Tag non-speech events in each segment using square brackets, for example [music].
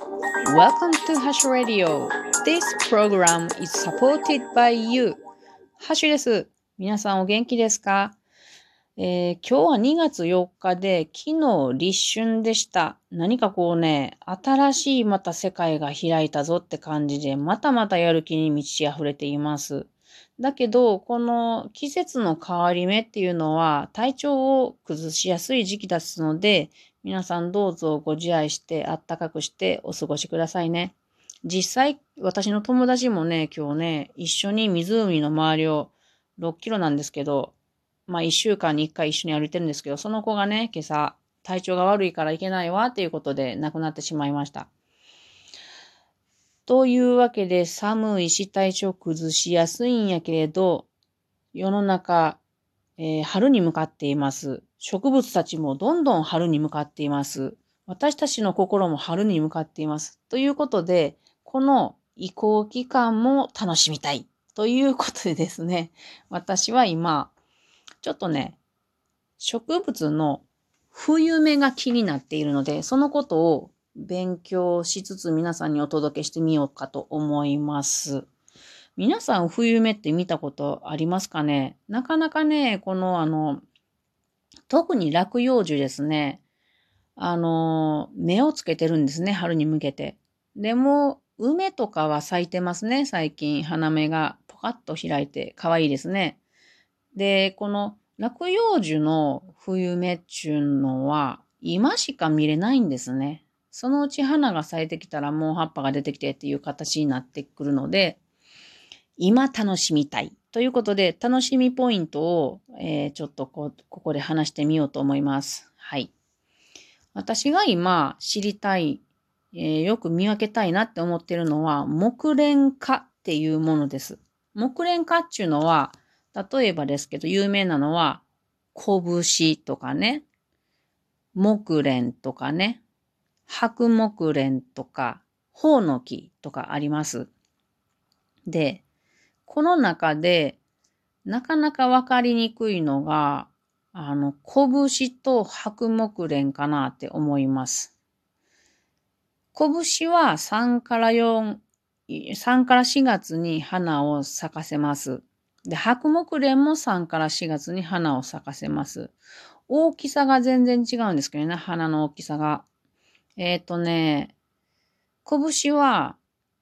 Welcome to Hash Radio. This program is supported by you. ハッシュです。皆さんお元気ですか、えー、今日は2月4日で昨日立春でした。何かこうね、新しいまた世界が開いたぞって感じで、またまたやる気に満ち溢れています。だけど、この季節の変わり目っていうのは体調を崩しやすい時期ですので、皆さんどうぞご自愛してあったかくしてお過ごしくださいね。実際、私の友達もね、今日ね、一緒に湖の周りを6キロなんですけど、まあ1週間に1回一緒に歩いてるんですけど、その子がね、今朝体調が悪いから行けないわっていうことで亡くなってしまいました。というわけで寒いし体調崩しやすいんやけれど、世の中、えー、春に向かっています。植物たちもどんどん春に向かっています。私たちの心も春に向かっています。ということで、この移行期間も楽しみたい。ということでですね、私は今、ちょっとね、植物の冬目が気になっているので、そのことを勉強しつつ皆さんにお届けしてみようかと思います。皆さん冬目って見たことありますかね？なかなかね、このあの、特に落葉樹ですね。あの、芽をつけてるんですね、春に向けて。でも、梅とかは咲いてますね、最近。花芽がポカッと開いて、可愛いですね。で、この落葉樹の冬芽っちゅうのは、今しか見れないんですね。そのうち花が咲いてきたらもう葉っぱが出てきてっていう形になってくるので、今楽しみたい。ということで、楽しみポイントを、えー、ちょっとこここで話してみようと思います。はい。私が今知りたい、えー、よく見分けたいなって思ってるのは、木蓮花っていうものです。木蓮花っていうのは、例えばですけど、有名なのは、拳とかね、木蓮とかね、白木蓮とか、宝の木とかあります。で、この中で、なかなかわかりにくいのが、あの、拳と白木蓮かなって思います。拳は3から4、3から4月に花を咲かせます。で、白木蓮も3から4月に花を咲かせます。大きさが全然違うんですけどね、花の大きさが。えっ、ー、とね、拳は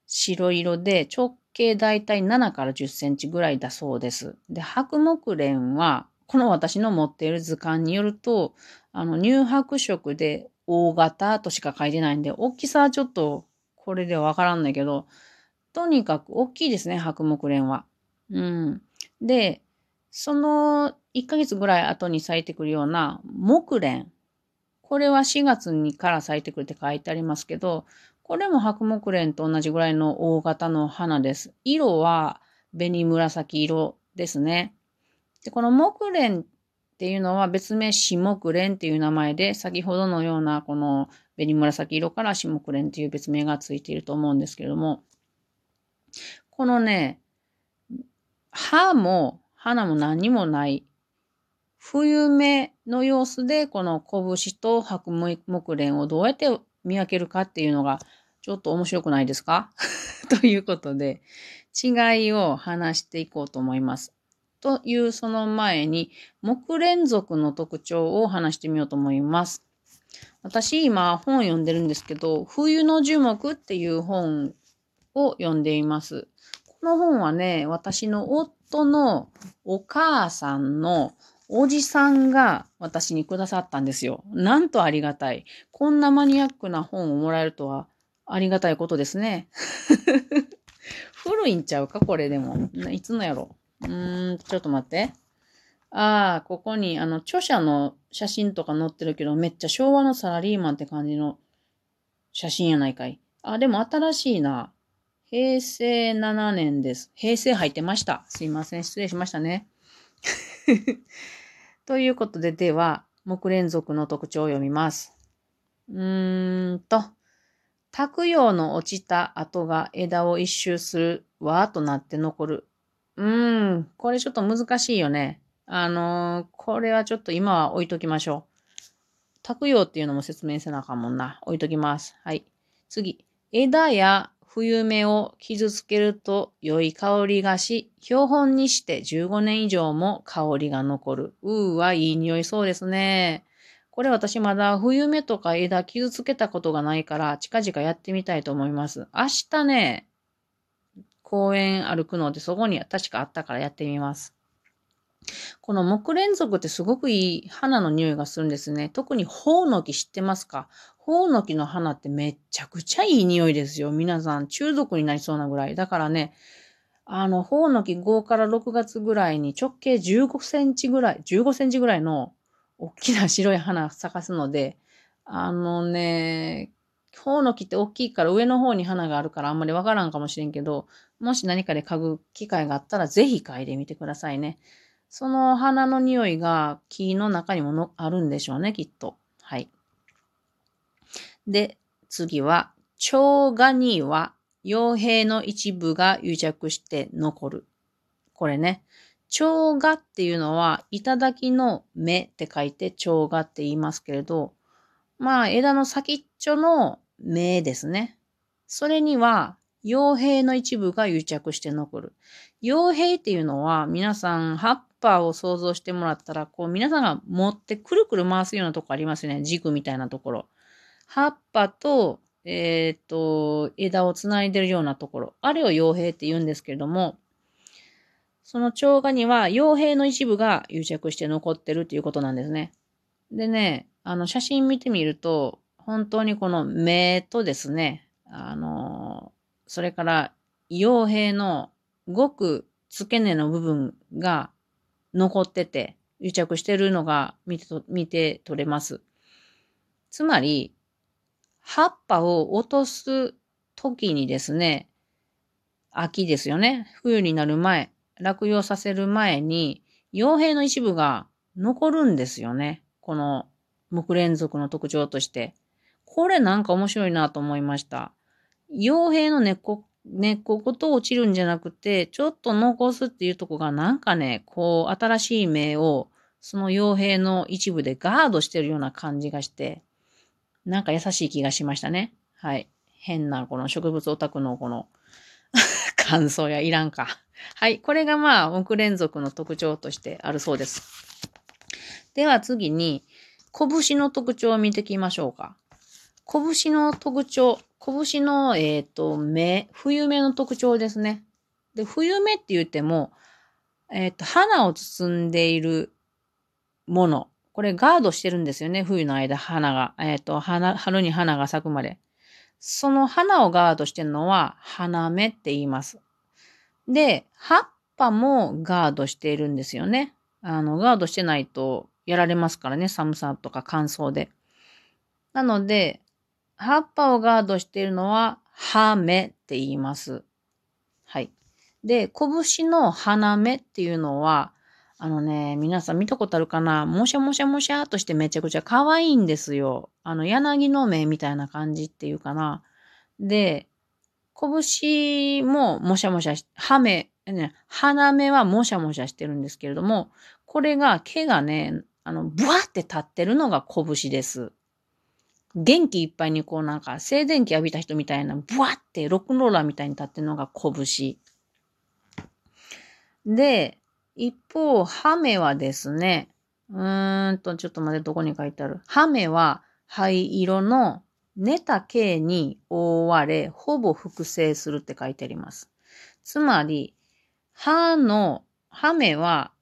白色で直径だいたい7から10センチぐらいだそうです。で、白木蓮は、この私の持っている図鑑によると、あの、乳白色で大型としか書いてないんで、大きさはちょっとこれではわからんないけど、とにかく大きいですね、白木蓮は。うん。で、その1ヶ月ぐらい後に咲いてくるような木蓮。これは4月にから咲いてくるって書いてありますけど、これも白木蓮と同じぐらいの大型の花です。色は紅紫色ですね。で、この木蓮っていうのは別名死木蓮っていう名前で、先ほどのようなこの紅紫色から死木蓮っていう別名がついていると思うんですけれども、このね、葉も花も何もない冬目の様子で、この拳と白木蓮をどうやって見分けるかっていうのが、ちょっと面白くないですか？[laughs] ということで、違いを話していこうと思います。というその前に、木連続の特徴を話してみようと思います。私今本読んでるんですけど、冬の樹木っていう本を読んでいます。この本はね、私の夫のお母さんのおじさんが私にくださったんですよ。なんとありがたい。こんなマニアックな本をもらえるとはありがたいことですね。[laughs] 古いんちゃうかこれでも。いつのやろうーん、ちょっと待って。ああ、ここに、あの、著者の写真とか載ってるけど、めっちゃ昭和のサラリーマンって感じの写真やないかい。あ、でも新しいな。平成7年です。平成入ってました。すいません。失礼しましたね。[laughs] ということで、では、木連続の特徴を読みます。うーんと、卓葉の落ちた跡が枝を一周するわーとなって残る。うーん、これちょっと難しいよね。あのー、これはちょっと今は置いときましょう。卓葉っていうのも説明せなあかんもんな。置いときます。はい。次。枝や冬芽を傷つけると良い香りがし、標本にして15年以上も香りが残る。うーはいい匂いそうですね。これ私まだ冬芽とか枝傷つけたことがないから近々やってみたいと思います。明日ね、公園歩くのでそこに確かあったからやってみます。この木連続ってすごくいい花の匂いがするんですね。特にホウノキ知ってますか？ホウノキの花ってめちゃくちゃいい匂いですよ。皆さん中毒になりそうなぐらい。だからね、あの、ホウノキ5から6月ぐらいに直径15センチぐらい、15センチぐらいの大きな白い花咲かすので、あのね、ホウノキって大きいから上の方に花があるからあんまりわからんかもしれんけど、もし何かで嗅ぐ機会があったらぜひ嗅いでみてくださいね。その花の匂いが木の中にものあるんでしょうね、きっと。はい。で、次は、蝶ガニは傭兵の一部が癒着して残る。これね。蝶がっていうのは、頂の芽って書いて蝶がって言いますけれど、まあ、枝の先っちょの芽ですね。それには、傭兵の一部が癒着して残る。傭兵っていうのは、皆さん、葉っぱを想像してもらったら、こう、皆さんが持ってくるくる回すようなとこありますよね。軸みたいなところ。葉っぱと、えっ、と、枝をつないでるようなところ。あれを傭兵って言うんですけれども、その蝶画には傭兵の一部が癒着して残ってるっていうことなんですね。でね、あの、写真見てみると、本当にこの目とですね、あの、それから傭兵のごく付け根の部分が残ってて、癒着してるのが見て見て取れます。つまり、葉っぱを落とす時にですね、秋ですよね。冬になる前、落葉させる前に、傭兵の一部が残るんですよね。この木連続の特徴として。これなんか面白いなと思いました。傭兵の根っこ、根っこごと落ちるんじゃなくて、ちょっと残すっていうとこがなんかね、こう、新しい芽を、その傭兵の一部でガードしてるような感じがして、なんか優しい気がしましたね。はい。変なこの植物オタクのこの [laughs] 感想やいらんか。はい。これがまあ、木連続の特徴としてあるそうです。では次に、拳の特徴を見ていきましょうか。拳の特徴。拳の、えっ、ー、と、目、冬目の特徴ですね。で、冬目って言っても、えっ、ー、と、花を包んでいるもの。これガードしてるんですよね。冬の間、花が。えっ、ー、と、花、春に花が咲くまで。その花をガードしてるのは、花芽って言います。で、葉っぱもガードしているんですよね。あの、ガードしてないとやられますからね。寒さとか乾燥で。なので、葉っぱをガードしているのは、葉芽って言います。はい。で、拳の花芽っていうのは、あのね、皆さん見たことあるかな？もしゃもしゃもしゃとしてめちゃくちゃ可愛いんですよ。あの、柳の芽みたいな感じっていうかな。で、拳ももしゃもしゃし、葉芽、ね、花芽はもしゃもしゃしてるんですけれども、これが毛がね、あの、ブワって立ってるのが拳です。元気いっぱいにこうなんか静電気浴びた人みたいな、ブワってロックンローラーみたいに立ってるのが拳。で、一方、ハメはですね、うーんと、ちょっと待って、どこに書いてある。ハメは灰色の寝た毛に覆われ、ほぼ複製するって書いてあります。つまり、歯の、ハメは、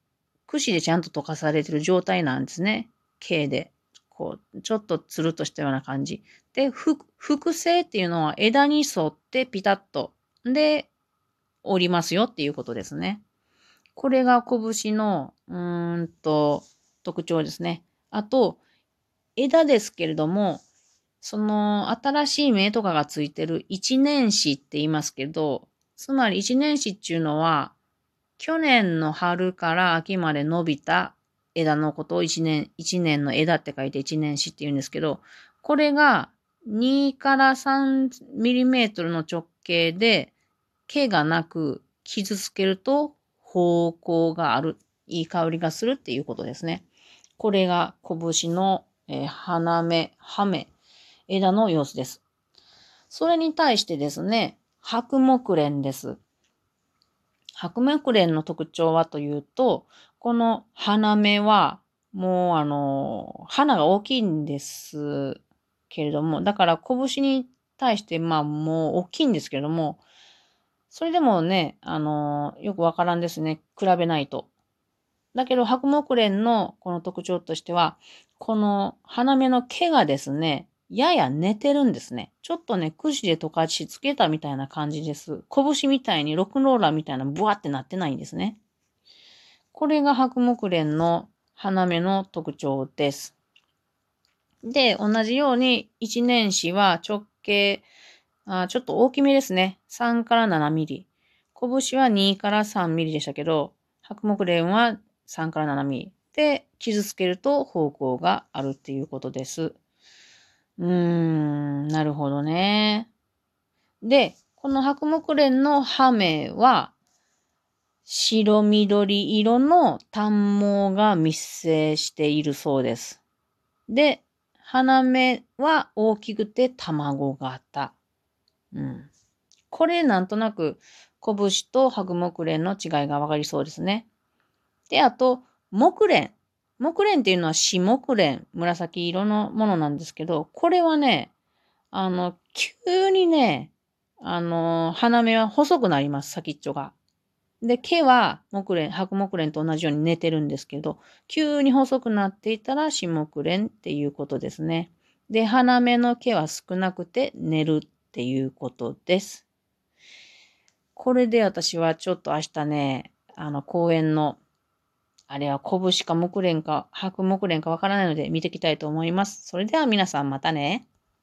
櫛でちゃんと溶かされてる状態なんですね。毛で。こう、ちょっとつるっとしたような感じ。で、複製っていうのは枝に沿ってピタッと。で、折りますよっていうことですね。これが拳の、うーんと、特徴ですね。あと、枝ですけれども、その新しい芽とかがついてる一年枝って言いますけど、つまり一年枝っていうのは、去年の春から秋まで伸びた枝のことを一年、一年の枝って書いて一年枝って言うんですけど、これが2から3ミリメートルの直径で毛がなく傷つけると方向がある、いい香りがするっていうことですね。これが拳の、えー、花芽、葉芽、枝の様子です。それに対してですね、白木蓮です。白木蓮の特徴はというと、この花芽は、もうあの、花が大きいんですけれども、だから拳に対してまあもう大きいんですけれども、それでもね、あの、よくわからんですね。比べないと。だけど、白木蓮のこの特徴としては、この花芽の毛がですね、やや寝てるんですね。ちょっとね、くじで溶かしつけたみたいな感じです。拳みたいにロックンローラーみたいなブワってなってないんですね。これが白木蓮の花芽の特徴です。で、同じように一年子は直径あちょっと大きめですね。3から7ミリ。拳は2から3ミリでしたけど、白木蓮は3から7ミリ。で、傷つけると方向があるっていうことです。うーん、なるほどね。で、この白木蓮の葉芽は、白緑色の短毛が密生しているそうです。で、花芽は大きくて卵型。うん。これなんとなく、拳と白木蓮の違いがわかりそうですね。で、あと、木蓮。木蓮っていうのは死木蓮、紫色のものなんですけど、これはね、あの、急にね、あの、花芽は細くなります、先っちょが。で、毛は木蓮、白木蓮と同じように寝てるんですけど、急に細くなっていたら死木蓮っていうことですね。で、花芽の毛は少なくて寝るっていうことです。これで私はちょっと明日ね、あの、公園のあれは拳か木蓮か白木蓮かわからないので見ていきたいと思います。それでは皆さんまたね。